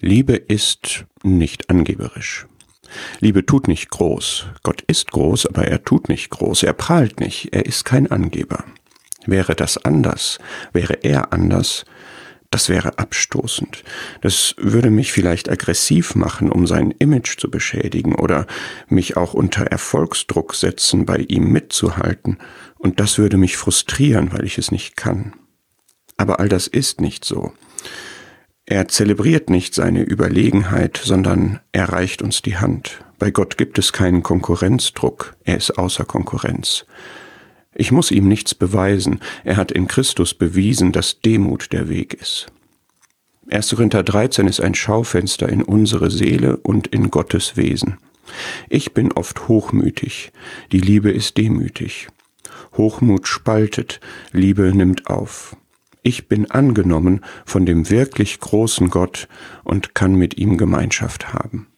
Liebe ist nicht angeberisch. Liebe tut nicht groß. Gott ist groß, aber er tut nicht groß. Er prahlt nicht. Er ist kein Angeber. Wäre das anders, wäre er anders, das wäre abstoßend. Das würde mich vielleicht aggressiv machen, um sein Image zu beschädigen oder mich auch unter Erfolgsdruck setzen, bei ihm mitzuhalten. Und das würde mich frustrieren, weil ich es nicht kann. Aber all das ist nicht so. Er zelebriert nicht seine Überlegenheit, sondern er reicht uns die Hand. Bei Gott gibt es keinen Konkurrenzdruck, er ist außer Konkurrenz. Ich muss ihm nichts beweisen, er hat in Christus bewiesen, dass Demut der Weg ist. 1. Korinther 13 ist ein Schaufenster in unsere Seele und in Gottes Wesen. Ich bin oft hochmütig, die Liebe ist demütig. Hochmut spaltet, Liebe nimmt auf. Ich bin angenommen von dem wirklich großen Gott und kann mit ihm Gemeinschaft haben.